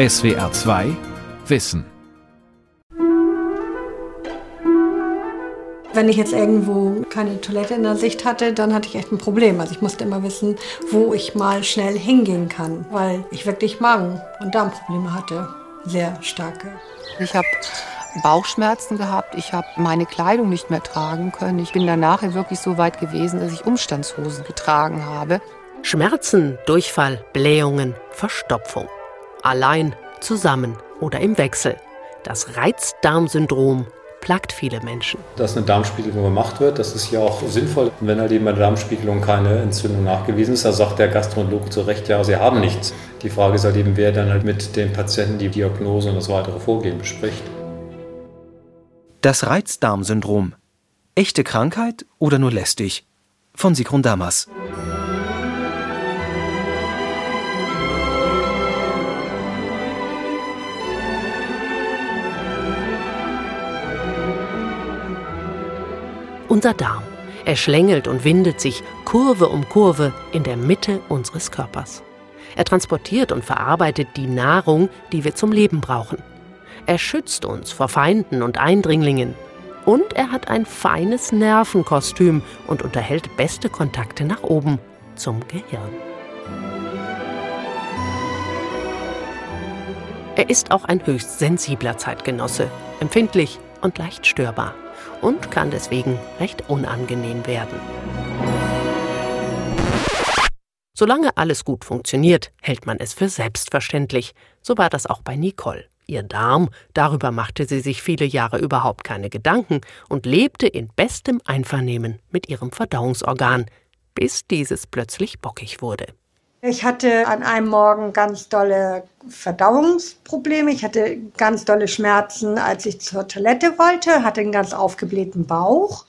SWR 2 Wissen. Wenn ich jetzt irgendwo keine Toilette in der Sicht hatte, dann hatte ich echt ein Problem. Also ich musste immer wissen, wo ich mal schnell hingehen kann, weil ich wirklich Magen- und Darmprobleme hatte. Sehr starke. Ich habe Bauchschmerzen gehabt, ich habe meine Kleidung nicht mehr tragen können. Ich bin danach wirklich so weit gewesen, dass ich Umstandshosen getragen habe. Schmerzen, Durchfall, Blähungen, Verstopfung. Allein, zusammen oder im Wechsel. Das Reizdarmsyndrom plagt viele Menschen. Dass eine Darmspiegelung gemacht wird, das ist ja auch sinnvoll. wenn halt eben bei der Darmspiegelung keine Entzündung nachgewiesen ist, da sagt der Gastroenterologe zu Recht, ja, sie haben nichts. Die Frage ist halt eben, wer dann halt mit dem Patienten die Diagnose und das weitere Vorgehen bespricht. Das Reizdarmsyndrom. Echte Krankheit oder nur lästig? Von Sigrun Damas. Unser Darm. Er schlängelt und windet sich Kurve um Kurve in der Mitte unseres Körpers. Er transportiert und verarbeitet die Nahrung, die wir zum Leben brauchen. Er schützt uns vor Feinden und Eindringlingen. Und er hat ein feines Nervenkostüm und unterhält beste Kontakte nach oben zum Gehirn. Er ist auch ein höchst sensibler Zeitgenosse, empfindlich und leicht störbar und kann deswegen recht unangenehm werden. Solange alles gut funktioniert, hält man es für selbstverständlich. So war das auch bei Nicole. Ihr Darm, darüber machte sie sich viele Jahre überhaupt keine Gedanken und lebte in bestem Einvernehmen mit ihrem Verdauungsorgan, bis dieses plötzlich bockig wurde. Ich hatte an einem Morgen ganz dolle Verdauungsprobleme. Ich hatte ganz dolle Schmerzen, als ich zur Toilette wollte, hatte einen ganz aufgeblähten Bauch.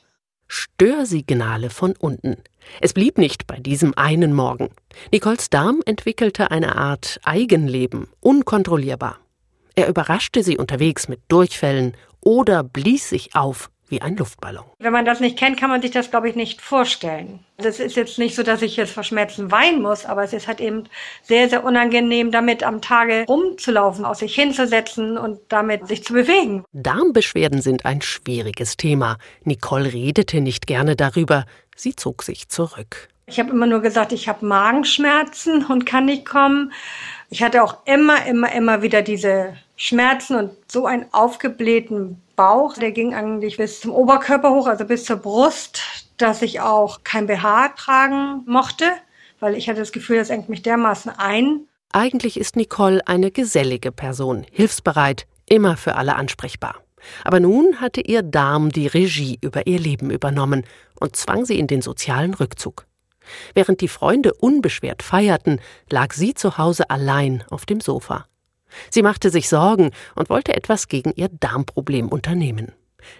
Störsignale von unten. Es blieb nicht bei diesem einen Morgen. Nicoles Darm entwickelte eine Art Eigenleben, unkontrollierbar. Er überraschte sie unterwegs mit Durchfällen oder blies sich auf wie ein Luftballon. Wenn man das nicht kennt, kann man sich das, glaube ich, nicht vorstellen. Es ist jetzt nicht so, dass ich jetzt vor Schmerzen weinen muss, aber es ist halt eben sehr, sehr unangenehm, damit am Tage rumzulaufen, auf sich hinzusetzen und damit sich zu bewegen. Darmbeschwerden sind ein schwieriges Thema. Nicole redete nicht gerne darüber. Sie zog sich zurück. Ich habe immer nur gesagt, ich habe Magenschmerzen und kann nicht kommen. Ich hatte auch immer, immer, immer wieder diese Schmerzen und so einen aufgeblähten Bauch. Der ging eigentlich bis zum Oberkörper hoch, also bis zur Brust, dass ich auch kein BH tragen mochte, weil ich hatte das Gefühl, das engt mich dermaßen ein. Eigentlich ist Nicole eine gesellige Person, hilfsbereit, immer für alle ansprechbar. Aber nun hatte ihr Darm die Regie über ihr Leben übernommen und zwang sie in den sozialen Rückzug. Während die Freunde unbeschwert feierten, lag sie zu Hause allein auf dem Sofa. Sie machte sich Sorgen und wollte etwas gegen ihr Darmproblem unternehmen.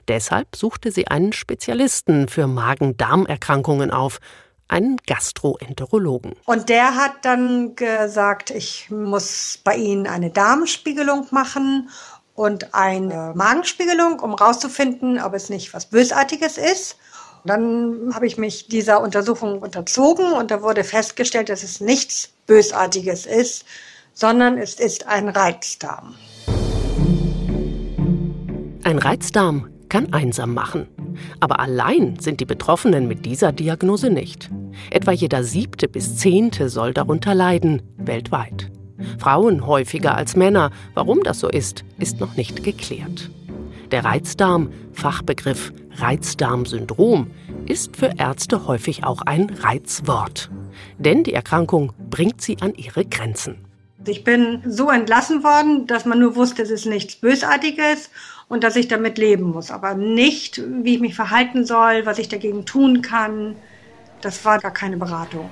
Deshalb suchte sie einen Spezialisten für Magen-Darm-Erkrankungen auf, einen Gastroenterologen. Und der hat dann gesagt, ich muss bei Ihnen eine Darmspiegelung machen und eine Magenspiegelung, um herauszufinden, ob es nicht was Bösartiges ist. Dann habe ich mich dieser Untersuchung unterzogen und da wurde festgestellt, dass es nichts Bösartiges ist, sondern es ist ein Reizdarm. Ein Reizdarm kann einsam machen. Aber allein sind die Betroffenen mit dieser Diagnose nicht. Etwa jeder siebte bis zehnte soll darunter leiden, weltweit. Frauen häufiger als Männer. Warum das so ist, ist noch nicht geklärt. Der Reizdarm, Fachbegriff Reizdarmsyndrom, ist für Ärzte häufig auch ein Reizwort. Denn die Erkrankung bringt sie an ihre Grenzen. Ich bin so entlassen worden, dass man nur wusste, es ist nichts Bösartiges und dass ich damit leben muss, aber nicht, wie ich mich verhalten soll, was ich dagegen tun kann. Das war gar keine Beratung.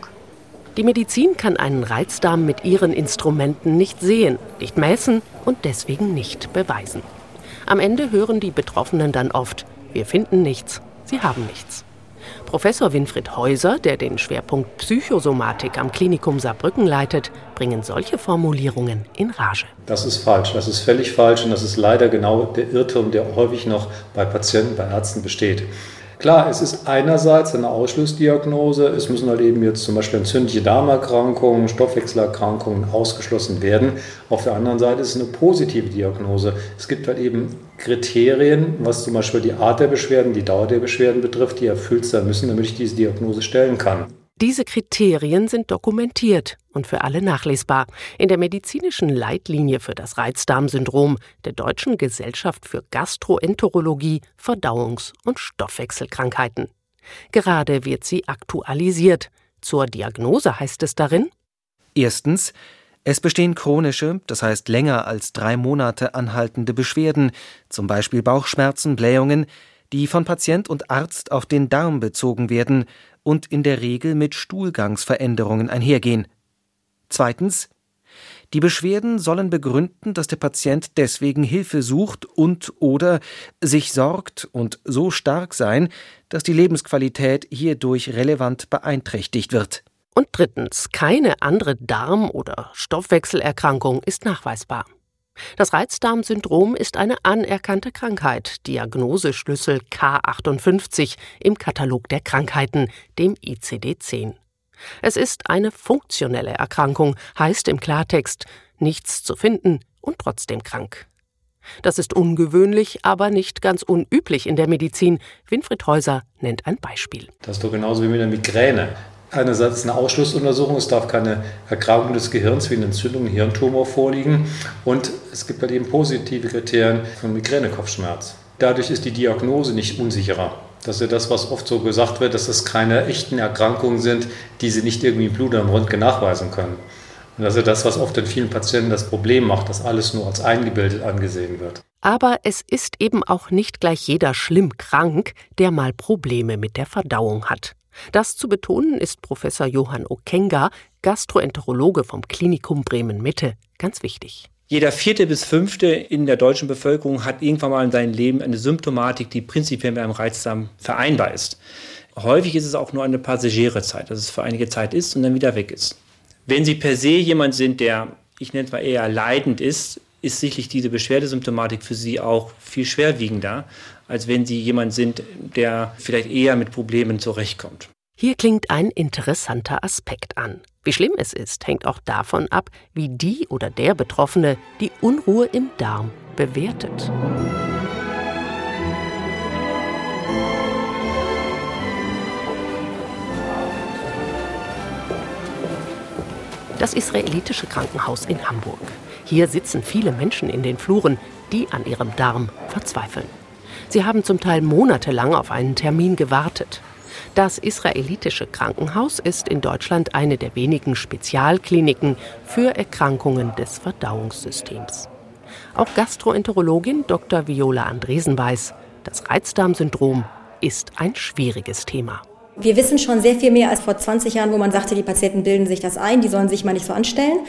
Die Medizin kann einen Reizdarm mit ihren Instrumenten nicht sehen, nicht messen und deswegen nicht beweisen. Am Ende hören die Betroffenen dann oft, wir finden nichts, sie haben nichts. Professor Winfried Häuser, der den Schwerpunkt Psychosomatik am Klinikum Saarbrücken leitet, bringen solche Formulierungen in Rage. Das ist falsch, das ist völlig falsch und das ist leider genau der Irrtum, der häufig noch bei Patienten, bei Ärzten besteht. Klar, es ist einerseits eine Ausschlussdiagnose. Es müssen halt eben jetzt zum Beispiel entzündliche Darmerkrankungen, Stoffwechselerkrankungen ausgeschlossen werden. Auf der anderen Seite ist es eine positive Diagnose. Es gibt halt eben Kriterien, was zum Beispiel die Art der Beschwerden, die Dauer der Beschwerden betrifft, die erfüllt sein müssen, damit ich diese Diagnose stellen kann. Diese Kriterien sind dokumentiert und für alle nachlesbar in der medizinischen Leitlinie für das Reizdarmsyndrom der Deutschen Gesellschaft für Gastroenterologie, Verdauungs- und Stoffwechselkrankheiten. Gerade wird sie aktualisiert. Zur Diagnose heißt es darin Erstens, es bestehen chronische, das heißt länger als drei Monate anhaltende Beschwerden, zum Beispiel Bauchschmerzen, Blähungen, die von Patient und Arzt auf den Darm bezogen werden und in der Regel mit Stuhlgangsveränderungen einhergehen. Zweitens die Beschwerden sollen begründen, dass der Patient deswegen Hilfe sucht und oder sich sorgt und so stark sein, dass die Lebensqualität hierdurch relevant beeinträchtigt wird. Und drittens, keine andere Darm- oder Stoffwechselerkrankung ist nachweisbar. Das Reizdarmsyndrom ist eine anerkannte Krankheit, Diagnoseschlüssel K58 im Katalog der Krankheiten, dem ICD-10. Es ist eine funktionelle Erkrankung, heißt im Klartext nichts zu finden und trotzdem krank. Das ist ungewöhnlich, aber nicht ganz unüblich in der Medizin. Winfried Häuser nennt ein Beispiel. Das ist doch genauso wie mit der Migräne einerseits eine Ausschlussuntersuchung, es darf keine Erkrankung des Gehirns wie eine Entzündung, ein Hirntumor vorliegen und es gibt halt eben positive Kriterien von Migränekopfschmerz. Dadurch ist die Diagnose nicht unsicherer. Das ist ja das, was oft so gesagt wird, dass das keine echten Erkrankungen sind, die sie nicht irgendwie im Blut oder im Röntgen nachweisen können. Und das ist ja das, was oft in vielen Patienten das Problem macht, dass alles nur als eingebildet angesehen wird. Aber es ist eben auch nicht gleich jeder schlimm krank, der mal Probleme mit der Verdauung hat. Das zu betonen ist Professor Johann Okenga, Gastroenterologe vom Klinikum Bremen-Mitte, ganz wichtig. Jeder vierte bis fünfte in der deutschen Bevölkerung hat irgendwann mal in seinem Leben eine Symptomatik, die prinzipiell mit einem Reizdarm vereinbar ist. Häufig ist es auch nur eine passagiere Zeit, dass es für einige Zeit ist und dann wieder weg ist. Wenn Sie per se jemand sind, der, ich nenne es mal eher leidend ist, ist sicherlich diese Beschwerdesymptomatik für Sie auch viel schwerwiegender, als wenn Sie jemand sind, der vielleicht eher mit Problemen zurechtkommt. Hier klingt ein interessanter Aspekt an. Wie schlimm es ist, hängt auch davon ab, wie die oder der Betroffene die Unruhe im Darm bewertet. Das israelitische Krankenhaus in Hamburg. Hier sitzen viele Menschen in den Fluren, die an ihrem Darm verzweifeln. Sie haben zum Teil monatelang auf einen Termin gewartet. Das israelitische Krankenhaus ist in Deutschland eine der wenigen Spezialkliniken für Erkrankungen des Verdauungssystems. Auch Gastroenterologin Dr. Viola Andresen weiß, das Reizdarmsyndrom ist ein schwieriges Thema. Wir wissen schon sehr viel mehr als vor 20 Jahren, wo man sagte, die Patienten bilden sich das ein, die sollen sich mal nicht so anstellen.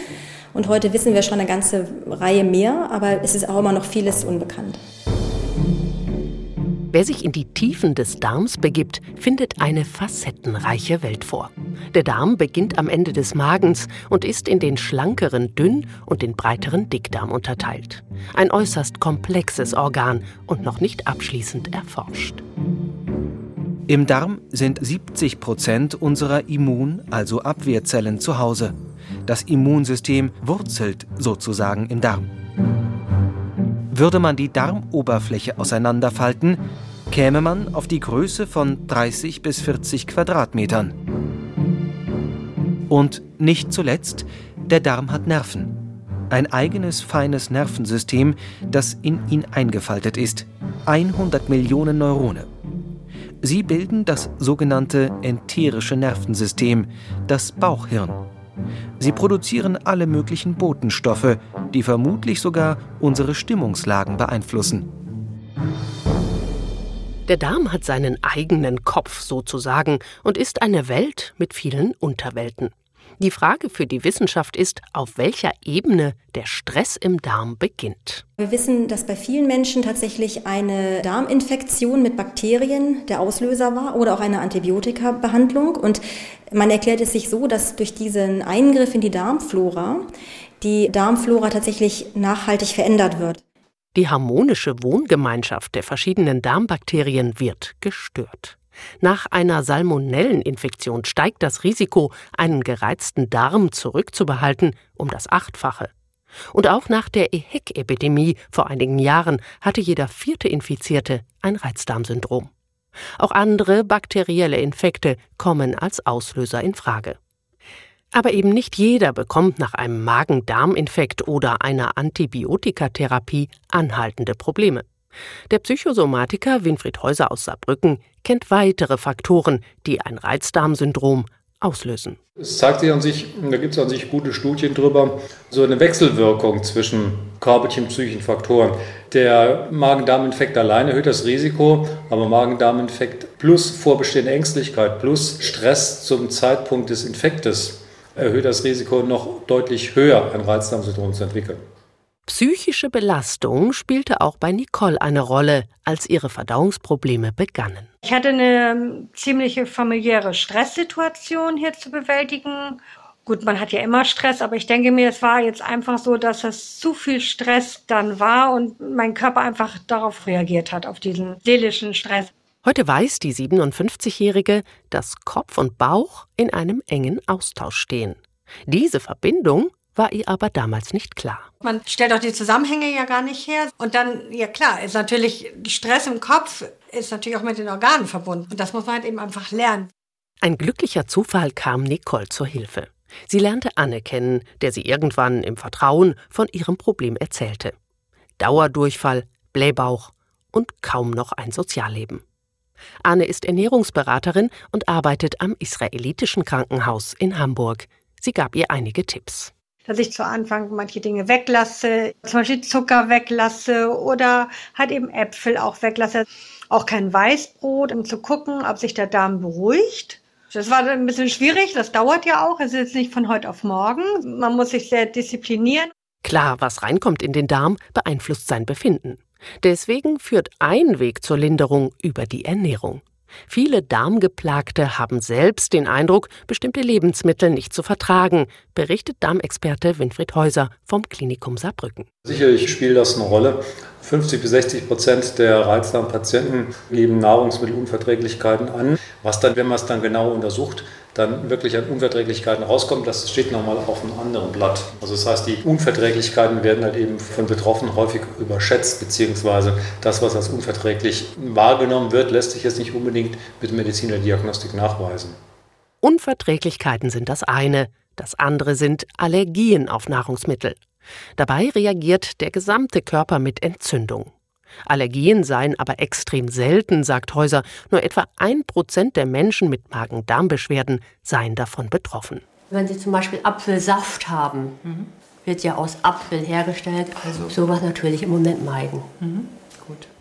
Und heute wissen wir schon eine ganze Reihe mehr, aber es ist auch immer noch vieles unbekannt. Wer sich in die Tiefen des Darms begibt, findet eine facettenreiche Welt vor. Der Darm beginnt am Ende des Magens und ist in den schlankeren Dünn- und den breiteren Dickdarm unterteilt. Ein äußerst komplexes Organ und noch nicht abschließend erforscht. Im Darm sind 70 Prozent unserer Immun-, also Abwehrzellen zu Hause. Das Immunsystem wurzelt sozusagen im Darm. Würde man die Darmoberfläche auseinanderfalten, käme man auf die Größe von 30 bis 40 Quadratmetern. Und nicht zuletzt, der Darm hat Nerven. Ein eigenes feines Nervensystem, das in ihn eingefaltet ist. 100 Millionen Neurone. Sie bilden das sogenannte enterische Nervensystem, das Bauchhirn. Sie produzieren alle möglichen Botenstoffe, die vermutlich sogar unsere Stimmungslagen beeinflussen. Der Darm hat seinen eigenen Kopf sozusagen und ist eine Welt mit vielen Unterwelten. Die Frage für die Wissenschaft ist, auf welcher Ebene der Stress im Darm beginnt. Wir wissen, dass bei vielen Menschen tatsächlich eine Darminfektion mit Bakterien der Auslöser war oder auch eine Antibiotika-Behandlung. Und man erklärt es sich so, dass durch diesen Eingriff in die Darmflora die Darmflora tatsächlich nachhaltig verändert wird. Die harmonische Wohngemeinschaft der verschiedenen Darmbakterien wird gestört. Nach einer Salmonelleninfektion steigt das Risiko, einen gereizten Darm zurückzubehalten, um das Achtfache. Und auch nach der EHEC-Epidemie vor einigen Jahren hatte jeder vierte Infizierte ein Reizdarmsyndrom. Auch andere bakterielle Infekte kommen als Auslöser in Frage. Aber eben nicht jeder bekommt nach einem Magen-Darm-Infekt oder einer Antibiotikatherapie anhaltende Probleme. Der Psychosomatiker Winfried Häuser aus Saarbrücken kennt weitere Faktoren, die ein Reizdarmsyndrom auslösen. Es zeigt sich an sich, da gibt es an sich gute Studien drüber, so eine Wechselwirkung zwischen körperlichen und psychischen Faktoren. Der Magen-Darm-Infekt allein erhöht das Risiko, aber Magen-Darm-Infekt plus vorbestehende Ängstlichkeit plus Stress zum Zeitpunkt des Infektes erhöht das Risiko noch deutlich höher, ein Reizdarmsyndrom zu entwickeln. Psychische Belastung spielte auch bei Nicole eine Rolle, als ihre Verdauungsprobleme begannen. Ich hatte eine ziemliche familiäre Stresssituation hier zu bewältigen. Gut, man hat ja immer Stress, aber ich denke mir, es war jetzt einfach so, dass es zu viel Stress dann war und mein Körper einfach darauf reagiert hat, auf diesen seelischen Stress. Heute weiß die 57-Jährige, dass Kopf und Bauch in einem engen Austausch stehen. Diese Verbindung war ihr aber damals nicht klar. Man stellt auch die Zusammenhänge ja gar nicht her. Und dann, ja klar, ist natürlich Stress im Kopf, ist natürlich auch mit den Organen verbunden. Und das muss man halt eben einfach lernen. Ein glücklicher Zufall kam Nicole zur Hilfe. Sie lernte Anne kennen, der sie irgendwann im Vertrauen von ihrem Problem erzählte. Dauerdurchfall, Blähbauch und kaum noch ein Sozialleben. Anne ist Ernährungsberaterin und arbeitet am israelitischen Krankenhaus in Hamburg. Sie gab ihr einige Tipps dass ich zu Anfang manche Dinge weglasse, zum Beispiel Zucker weglasse oder halt eben Äpfel auch weglasse. Auch kein Weißbrot, um zu gucken, ob sich der Darm beruhigt. Das war ein bisschen schwierig, das dauert ja auch. Es ist nicht von heute auf morgen. Man muss sich sehr disziplinieren. Klar, was reinkommt in den Darm, beeinflusst sein Befinden. Deswegen führt ein Weg zur Linderung über die Ernährung. Viele Darmgeplagte haben selbst den Eindruck, bestimmte Lebensmittel nicht zu vertragen, berichtet Darmexperte Winfried Häuser vom Klinikum Saarbrücken. Sicherlich spielt das eine Rolle. 50 bis 60 Prozent der Reizdarmpatienten geben Nahrungsmittelunverträglichkeiten an. Was dann, wenn man es dann genau untersucht, dann wirklich an Unverträglichkeiten rauskommt, das steht nochmal auf einem anderen Blatt. Also das heißt, die Unverträglichkeiten werden halt eben von Betroffenen häufig überschätzt, beziehungsweise das, was als unverträglich wahrgenommen wird, lässt sich jetzt nicht unbedingt mit medizinischer Diagnostik nachweisen. Unverträglichkeiten sind das eine, das andere sind Allergien auf Nahrungsmittel. Dabei reagiert der gesamte Körper mit Entzündung. Allergien seien aber extrem selten, sagt Häuser. Nur etwa ein Prozent der Menschen mit Magen-Darm-Beschwerden seien davon betroffen. Wenn Sie zum Beispiel Apfelsaft haben, mhm. wird ja aus Apfel hergestellt. Also sowas natürlich im Moment meiden. Mhm.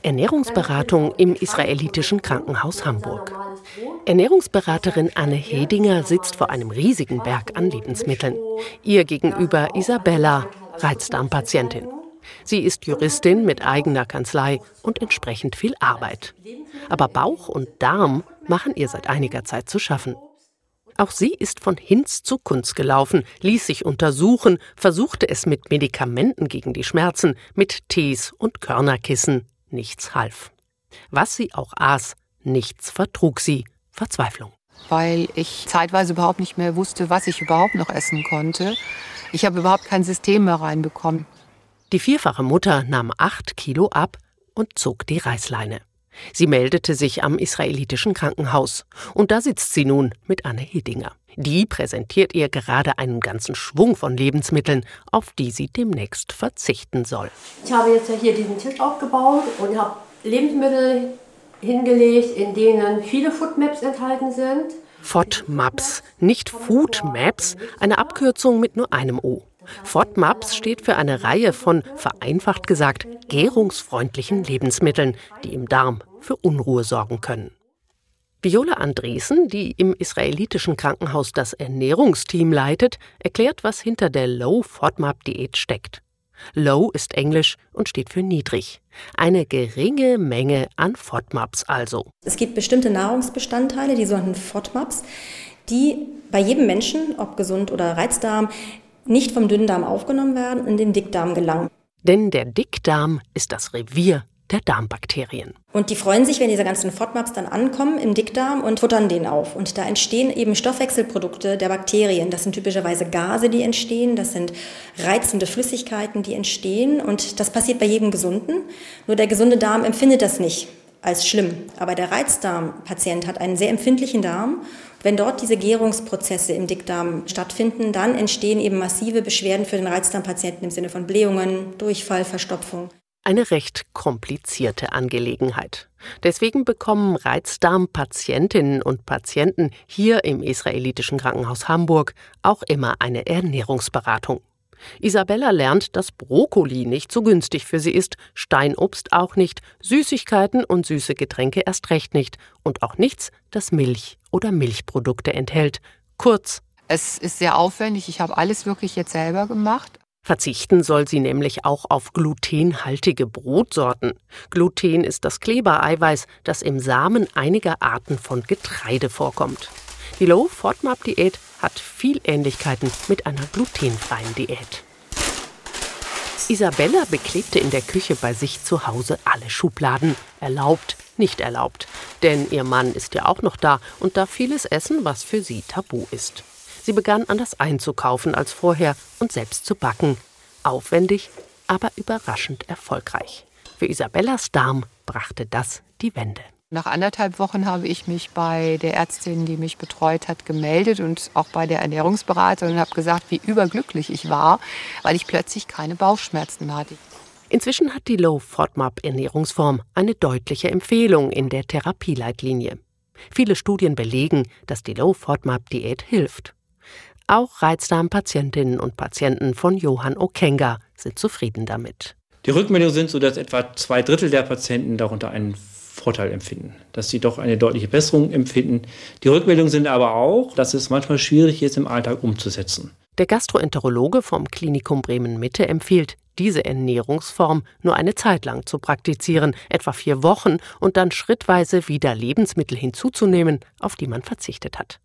Ernährungsberatung im israelitischen Krankenhaus Hamburg. Ernährungsberaterin Anne Hedinger sitzt vor einem riesigen Berg an Lebensmitteln. Ihr gegenüber Isabella, Reizdarmpatientin. Sie ist Juristin mit eigener Kanzlei und entsprechend viel Arbeit. Aber Bauch und Darm machen ihr seit einiger Zeit zu schaffen. Auch sie ist von Hinz zu Kunz gelaufen, ließ sich untersuchen, versuchte es mit Medikamenten gegen die Schmerzen, mit Tees und Körnerkissen. Nichts half. Was sie auch aß, nichts vertrug sie. Verzweiflung. Weil ich zeitweise überhaupt nicht mehr wusste, was ich überhaupt noch essen konnte. Ich habe überhaupt kein System mehr reinbekommen. Die vierfache Mutter nahm acht Kilo ab und zog die Reißleine. Sie meldete sich am israelitischen Krankenhaus. Und da sitzt sie nun mit Anne Hedinger. Die präsentiert ihr gerade einen ganzen Schwung von Lebensmitteln, auf die sie demnächst verzichten soll. Ich habe jetzt hier diesen Tisch aufgebaut und habe Lebensmittel hingelegt, in denen viele Foodmaps enthalten sind. FODMAPs, nicht Foodmaps, eine Abkürzung mit nur einem O. FODMAPs steht für eine Reihe von, vereinfacht gesagt, gärungsfreundlichen Lebensmitteln, die im Darm für Unruhe sorgen können. Viola Andresen, die im israelitischen Krankenhaus das Ernährungsteam leitet, erklärt, was hinter der Low-FODMAP-Diät steckt. Low ist Englisch und steht für niedrig. Eine geringe Menge an FODMAPs also. Es gibt bestimmte Nahrungsbestandteile, die sogenannten FODMAPs, die bei jedem Menschen, ob gesund oder Reizdarm, nicht vom Dünndarm aufgenommen werden und in den Dickdarm gelangen. Denn der Dickdarm ist das Revier der Darmbakterien. Und die freuen sich, wenn diese ganzen FODMAPs dann ankommen im Dickdarm und futtern den auf. Und da entstehen eben Stoffwechselprodukte der Bakterien. Das sind typischerweise Gase, die entstehen. Das sind reizende Flüssigkeiten, die entstehen. Und das passiert bei jedem Gesunden. Nur der gesunde Darm empfindet das nicht als schlimm. Aber der Reizdarmpatient hat einen sehr empfindlichen Darm. Wenn dort diese Gärungsprozesse im Dickdarm stattfinden, dann entstehen eben massive Beschwerden für den Reizdarmpatienten im Sinne von Blähungen, Durchfall, Verstopfung. Eine recht komplizierte Angelegenheit. Deswegen bekommen Reizdarmpatientinnen und Patienten hier im israelitischen Krankenhaus Hamburg auch immer eine Ernährungsberatung. Isabella lernt, dass Brokkoli nicht so günstig für sie ist, Steinobst auch nicht, Süßigkeiten und süße Getränke erst recht nicht und auch nichts, das Milch oder Milchprodukte enthält. Kurz, es ist sehr aufwendig. Ich habe alles wirklich jetzt selber gemacht. Verzichten soll sie nämlich auch auf glutenhaltige Brotsorten. Gluten ist das Klebereiweiß, das im Samen einiger Arten von Getreide vorkommt. Die Low-FODMAP-Diät hat viel Ähnlichkeiten mit einer glutenfreien Diät. Isabella beklebte in der Küche bei sich zu Hause alle Schubladen. Erlaubt, nicht erlaubt. Denn ihr Mann ist ja auch noch da und darf vieles essen, was für sie tabu ist. Sie begann anders einzukaufen als vorher und selbst zu backen. Aufwendig, aber überraschend erfolgreich. Für Isabellas Darm brachte das die Wende. Nach anderthalb Wochen habe ich mich bei der Ärztin, die mich betreut hat, gemeldet und auch bei der Ernährungsberaterin und habe gesagt, wie überglücklich ich war, weil ich plötzlich keine Bauchschmerzen mehr hatte. Inzwischen hat die Low FODMAP Ernährungsform eine deutliche Empfehlung in der Therapieleitlinie. Viele Studien belegen, dass die Low FODMAP Diät hilft. Auch Reizdarmpatientinnen und Patienten von Johann Okenga sind zufrieden damit. Die Rückmeldungen sind so, dass etwa zwei Drittel der Patienten darunter einen Vorteil empfinden, dass sie doch eine deutliche Besserung empfinden. Die Rückmeldungen sind aber auch, dass es manchmal schwierig ist, im Alltag umzusetzen. Der Gastroenterologe vom Klinikum Bremen Mitte empfiehlt, diese Ernährungsform nur eine Zeit lang zu praktizieren, etwa vier Wochen, und dann schrittweise wieder Lebensmittel hinzuzunehmen, auf die man verzichtet hat.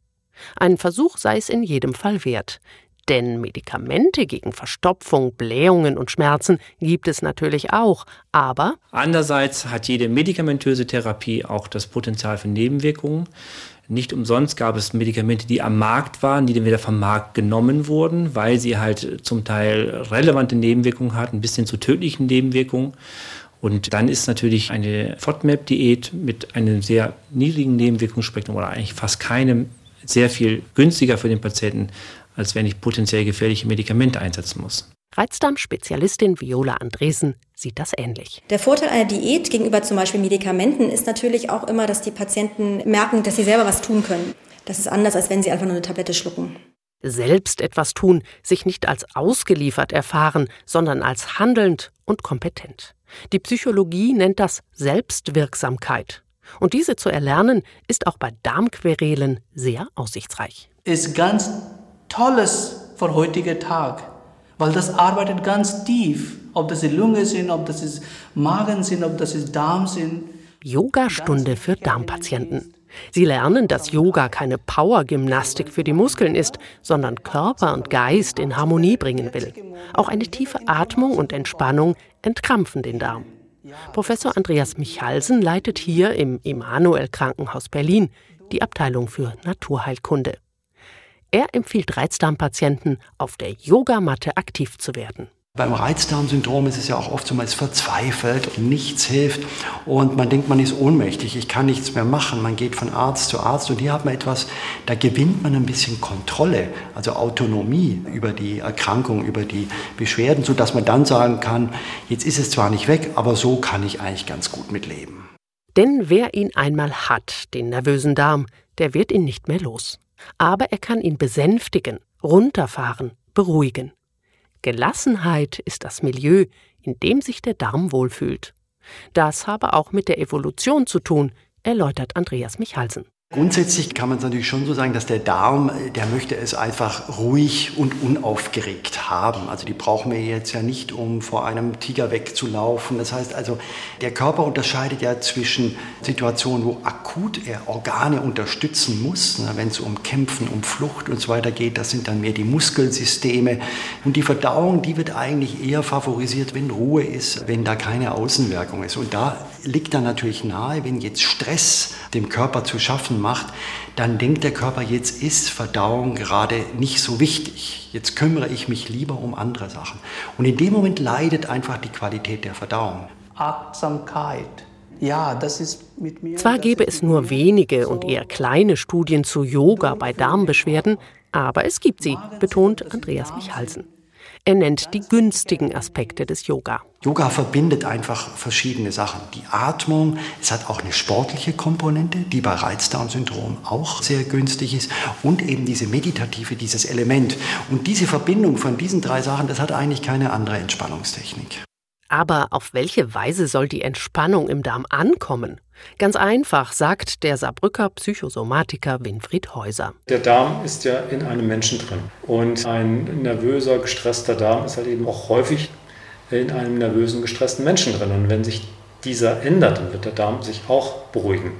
Ein Versuch sei es in jedem Fall wert. Denn Medikamente gegen Verstopfung, Blähungen und Schmerzen gibt es natürlich auch, aber andererseits hat jede medikamentöse Therapie auch das Potenzial für Nebenwirkungen. Nicht umsonst gab es Medikamente, die am Markt waren, die dann wieder vom Markt genommen wurden, weil sie halt zum Teil relevante Nebenwirkungen hatten, bis hin zu tödlichen Nebenwirkungen. Und dann ist natürlich eine FODMAP-Diät mit einem sehr niedrigen Nebenwirkungsspektrum oder eigentlich fast keinem sehr viel günstiger für den Patienten als wenn ich potenziell gefährliche Medikamente einsetzen muss. Reizdarm-Spezialistin Viola Andresen sieht das ähnlich. Der Vorteil einer Diät gegenüber zum Beispiel Medikamenten ist natürlich auch immer, dass die Patienten merken, dass sie selber was tun können. Das ist anders, als wenn sie einfach nur eine Tablette schlucken. Selbst etwas tun, sich nicht als ausgeliefert erfahren, sondern als handelnd und kompetent. Die Psychologie nennt das Selbstwirksamkeit. Und diese zu erlernen, ist auch bei Darmquerelen sehr aussichtsreich. Ist ganz Tolles für heutiger Tag, weil das arbeitet ganz tief, ob das die Lunge sind, ob das ist Magen sind, ob das ist Darm sind. Yogastunde für Darmpatienten. Sie lernen, dass Yoga keine Powergymnastik für die Muskeln ist, sondern Körper und Geist in Harmonie bringen will. Auch eine tiefe Atmung und Entspannung entkrampfen den Darm. Professor Andreas Michalsen leitet hier im Emanuel Krankenhaus Berlin die Abteilung für Naturheilkunde. Er empfiehlt Reizdarmpatienten, auf der Yogamatte aktiv zu werden. Beim Reizdarmsyndrom ist es ja auch oft so, man ist verzweifelt und nichts hilft und man denkt, man ist ohnmächtig, ich kann nichts mehr machen. Man geht von Arzt zu Arzt und hier hat man etwas, da gewinnt man ein bisschen Kontrolle, also Autonomie über die Erkrankung, über die Beschwerden, sodass man dann sagen kann, jetzt ist es zwar nicht weg, aber so kann ich eigentlich ganz gut mitleben. Denn wer ihn einmal hat, den nervösen Darm, der wird ihn nicht mehr los aber er kann ihn besänftigen, runterfahren, beruhigen. Gelassenheit ist das Milieu, in dem sich der Darm wohlfühlt. Das habe auch mit der Evolution zu tun, erläutert Andreas Michalsen. Grundsätzlich kann man es natürlich schon so sagen, dass der Darm, der möchte es einfach ruhig und unaufgeregt haben. Also die brauchen wir jetzt ja nicht, um vor einem Tiger wegzulaufen. Das heißt also, der Körper unterscheidet ja zwischen Situationen, wo akut er Organe unterstützen muss, wenn es um Kämpfen, um Flucht und so weiter geht. Das sind dann mehr die Muskelsysteme. Und die Verdauung, die wird eigentlich eher favorisiert, wenn Ruhe ist, wenn da keine Außenwirkung ist. Und da liegt dann natürlich nahe, wenn jetzt Stress dem Körper zu schaffen macht, dann denkt der Körper, jetzt ist Verdauung gerade nicht so wichtig. Jetzt kümmere ich mich lieber um andere Sachen. Und in dem Moment leidet einfach die Qualität der Verdauung. Achtsamkeit. Ja, das ist mit mir. Zwar gäbe es nur wenige und eher kleine Studien zu Yoga bei Darmbeschwerden, aber es gibt sie, betont Andreas Michalsen. Er nennt die günstigen Aspekte des Yoga. Yoga verbindet einfach verschiedene Sachen. Die Atmung, es hat auch eine sportliche Komponente, die bei Reizdarmsyndrom auch sehr günstig ist und eben diese meditative, dieses Element. Und diese Verbindung von diesen drei Sachen, das hat eigentlich keine andere Entspannungstechnik. Aber auf welche Weise soll die Entspannung im Darm ankommen? Ganz einfach, sagt der Saarbrücker Psychosomatiker Winfried Häuser. Der Darm ist ja in einem Menschen drin. Und ein nervöser, gestresster Darm ist halt eben auch häufig in einem nervösen, gestressten Menschen drin. Und wenn sich dieser ändert, dann wird der Darm sich auch beruhigen.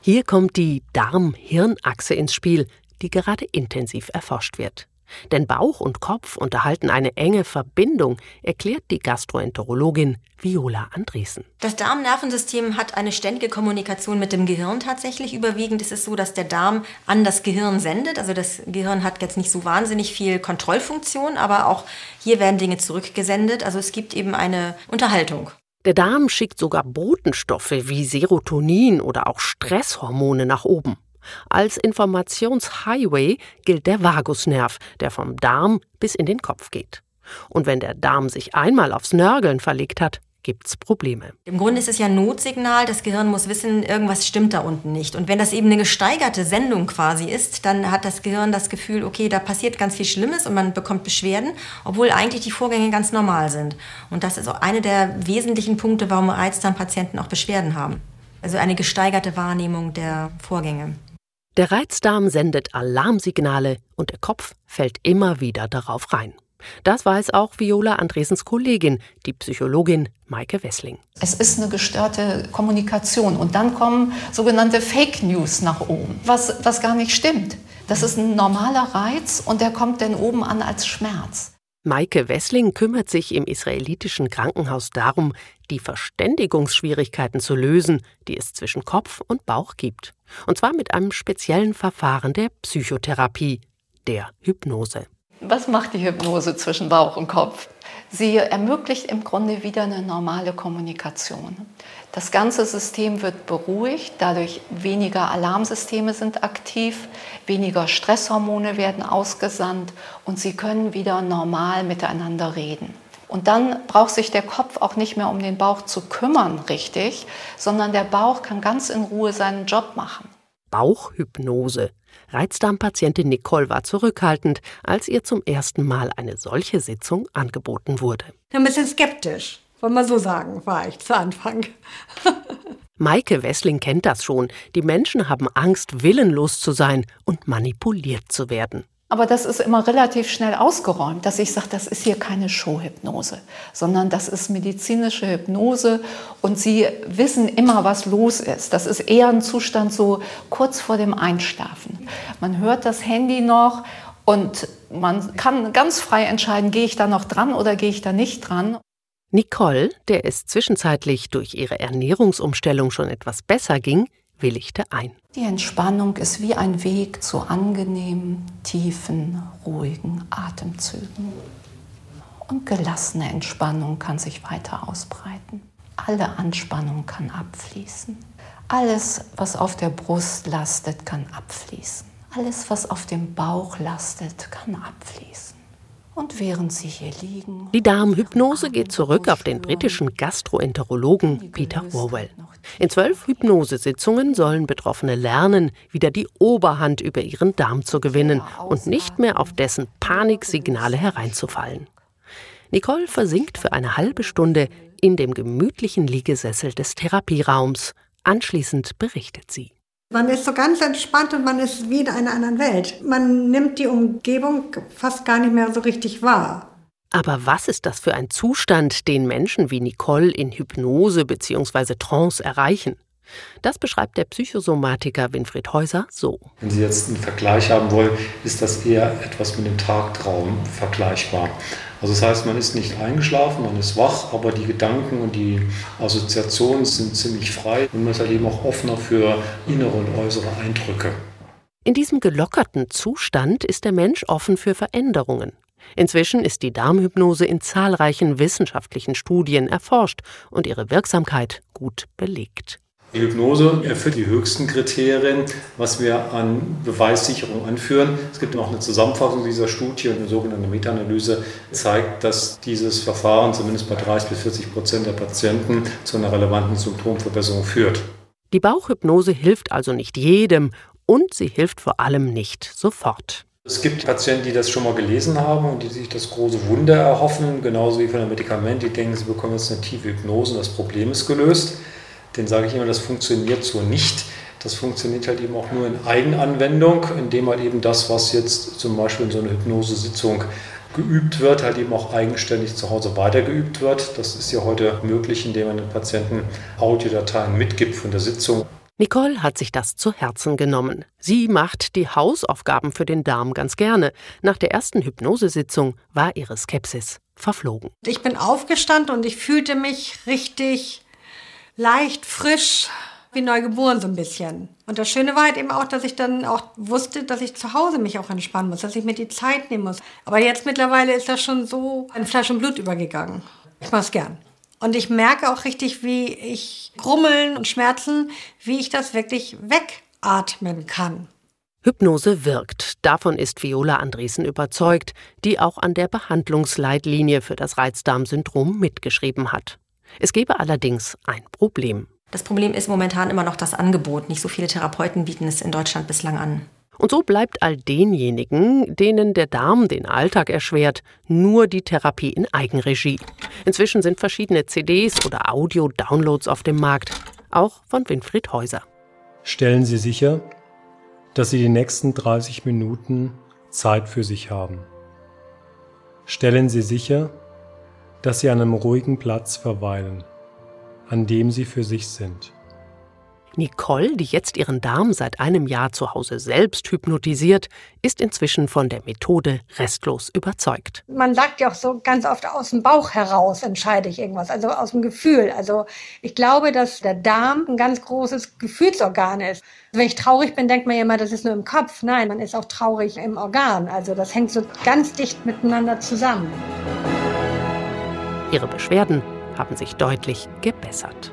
Hier kommt die Darm-Hirn-Achse ins Spiel, die gerade intensiv erforscht wird. Denn Bauch und Kopf unterhalten eine enge Verbindung, erklärt die Gastroenterologin Viola Andresen. Das Darmnervensystem hat eine ständige Kommunikation mit dem Gehirn tatsächlich. Überwiegend ist es so, dass der Darm an das Gehirn sendet. Also das Gehirn hat jetzt nicht so wahnsinnig viel Kontrollfunktion, aber auch hier werden Dinge zurückgesendet. Also es gibt eben eine Unterhaltung. Der Darm schickt sogar Botenstoffe wie Serotonin oder auch Stresshormone nach oben. Als Informationshighway gilt der Vagusnerv, der vom Darm bis in den Kopf geht. Und wenn der Darm sich einmal aufs Nörgeln verlegt hat, gibt's Probleme. Im Grunde ist es ja ein Notsignal. Das Gehirn muss wissen, irgendwas stimmt da unten nicht. Und wenn das eben eine gesteigerte Sendung quasi ist, dann hat das Gehirn das Gefühl, okay, da passiert ganz viel Schlimmes und man bekommt Beschwerden, obwohl eigentlich die Vorgänge ganz normal sind. Und das ist auch einer der wesentlichen Punkte, warum Reizdarmpatienten auch Beschwerden haben. Also eine gesteigerte Wahrnehmung der Vorgänge. Der Reizdarm sendet Alarmsignale und der Kopf fällt immer wieder darauf rein. Das weiß auch Viola Andresens Kollegin, die Psychologin Maike Wessling. Es ist eine gestörte Kommunikation und dann kommen sogenannte Fake News nach oben, was, was gar nicht stimmt. Das ist ein normaler Reiz und der kommt dann oben an als Schmerz. Maike Wessling kümmert sich im israelitischen Krankenhaus darum, die Verständigungsschwierigkeiten zu lösen, die es zwischen Kopf und Bauch gibt. Und zwar mit einem speziellen Verfahren der Psychotherapie, der Hypnose. Was macht die Hypnose zwischen Bauch und Kopf? Sie ermöglicht im Grunde wieder eine normale Kommunikation. Das ganze System wird beruhigt, dadurch weniger Alarmsysteme sind aktiv, weniger Stresshormone werden ausgesandt und Sie können wieder normal miteinander reden. Und dann braucht sich der Kopf auch nicht mehr um den Bauch zu kümmern, richtig, sondern der Bauch kann ganz in Ruhe seinen Job machen. Bauchhypnose. Reizdarmpatientin Nicole war zurückhaltend, als ihr zum ersten Mal eine solche Sitzung angeboten wurde. Ein bisschen skeptisch, wollen wir so sagen, war ich zu Anfang. Maike Wessling kennt das schon. Die Menschen haben Angst, willenlos zu sein und manipuliert zu werden. Aber das ist immer relativ schnell ausgeräumt, dass ich sage, das ist hier keine Showhypnose, sondern das ist medizinische Hypnose und Sie wissen immer, was los ist. Das ist eher ein Zustand so kurz vor dem Einschlafen. Man hört das Handy noch und man kann ganz frei entscheiden, gehe ich da noch dran oder gehe ich da nicht dran. Nicole, der es zwischenzeitlich durch ihre Ernährungsumstellung schon etwas besser ging, willigte ein. Die Entspannung ist wie ein Weg zu angenehmen, tiefen, ruhigen Atemzügen. Und gelassene Entspannung kann sich weiter ausbreiten. Alle Anspannung kann abfließen. Alles, was auf der Brust lastet, kann abfließen. Alles, was auf dem Bauch lastet, kann abfließen. Und während Sie hier liegen. Die Darmhypnose geht zurück auf den britischen Gastroenterologen Peter Orwell. In zwölf Hypnosesitzungen sollen Betroffene lernen, wieder die Oberhand über ihren Darm zu gewinnen und nicht mehr auf dessen Paniksignale hereinzufallen. Nicole versinkt für eine halbe Stunde in dem gemütlichen Liegesessel des Therapieraums. Anschließend berichtet sie. Man ist so ganz entspannt und man ist wie in einer anderen Welt. Man nimmt die Umgebung fast gar nicht mehr so richtig wahr. Aber was ist das für ein Zustand, den Menschen wie Nicole in Hypnose bzw. Trance erreichen? Das beschreibt der Psychosomatiker Winfried Häuser so. Wenn Sie jetzt einen Vergleich haben wollen, ist das eher etwas mit dem Tagtraum vergleichbar. Also das heißt, man ist nicht eingeschlafen, man ist wach, aber die Gedanken und die Assoziationen sind ziemlich frei und man ist halt eben auch offener für innere und äußere Eindrücke. In diesem gelockerten Zustand ist der Mensch offen für Veränderungen. Inzwischen ist die Darmhypnose in zahlreichen wissenschaftlichen Studien erforscht und ihre Wirksamkeit gut belegt. Die Hypnose erfüllt die höchsten Kriterien, was wir an Beweissicherung anführen. Es gibt auch eine Zusammenfassung dieser Studie und eine sogenannte Meta-Analyse zeigt, dass dieses Verfahren zumindest bei 30 bis 40 Prozent der Patienten zu einer relevanten Symptomverbesserung führt. Die Bauchhypnose hilft also nicht jedem und sie hilft vor allem nicht sofort. Es gibt Patienten, die das schon mal gelesen haben und die sich das große Wunder erhoffen, genauso wie von einem Medikament, die denken, sie bekommen jetzt eine tiefe Hypnose und das Problem ist gelöst den sage ich immer, das funktioniert so nicht. Das funktioniert halt eben auch nur in Eigenanwendung, indem halt eben das, was jetzt zum Beispiel in so einer Hypnosesitzung geübt wird, halt eben auch eigenständig zu Hause weitergeübt wird. Das ist ja heute möglich, indem man den Patienten Audiodateien mitgibt von der Sitzung. Nicole hat sich das zu Herzen genommen. Sie macht die Hausaufgaben für den Darm ganz gerne. Nach der ersten Hypnosesitzung war ihre Skepsis verflogen. Ich bin aufgestanden und ich fühlte mich richtig leicht, frisch, wie neugeboren so ein bisschen. Und das Schöne war halt eben auch, dass ich dann auch wusste, dass ich zu Hause mich auch entspannen muss, dass ich mir die Zeit nehmen muss. Aber jetzt mittlerweile ist das schon so in Fleisch und Blut übergegangen. Ich mache es gern. Und ich merke auch richtig, wie ich Grummeln und Schmerzen, wie ich das wirklich wegatmen kann. Hypnose wirkt. Davon ist Viola Andresen überzeugt, die auch an der Behandlungsleitlinie für das Reizdarmsyndrom mitgeschrieben hat. Es gebe allerdings ein Problem. Das Problem ist momentan immer noch das Angebot. Nicht so viele Therapeuten bieten es in Deutschland bislang an. Und so bleibt all denjenigen, denen der Darm den Alltag erschwert, nur die Therapie in Eigenregie. Inzwischen sind verschiedene CDs oder Audio-Downloads auf dem Markt, auch von Winfried Häuser. Stellen Sie sicher, dass Sie die nächsten 30 Minuten Zeit für sich haben. Stellen Sie sicher, dass sie an einem ruhigen Platz verweilen, an dem sie für sich sind. Nicole, die jetzt ihren Darm seit einem Jahr zu Hause selbst hypnotisiert, ist inzwischen von der Methode restlos überzeugt. Man sagt ja auch so ganz oft aus dem Bauch heraus entscheide ich irgendwas, also aus dem Gefühl. Also ich glaube, dass der Darm ein ganz großes Gefühlsorgan ist. Wenn ich traurig bin, denkt man ja immer, das ist nur im Kopf. Nein, man ist auch traurig im Organ. Also das hängt so ganz dicht miteinander zusammen. Ihre Beschwerden haben sich deutlich gebessert.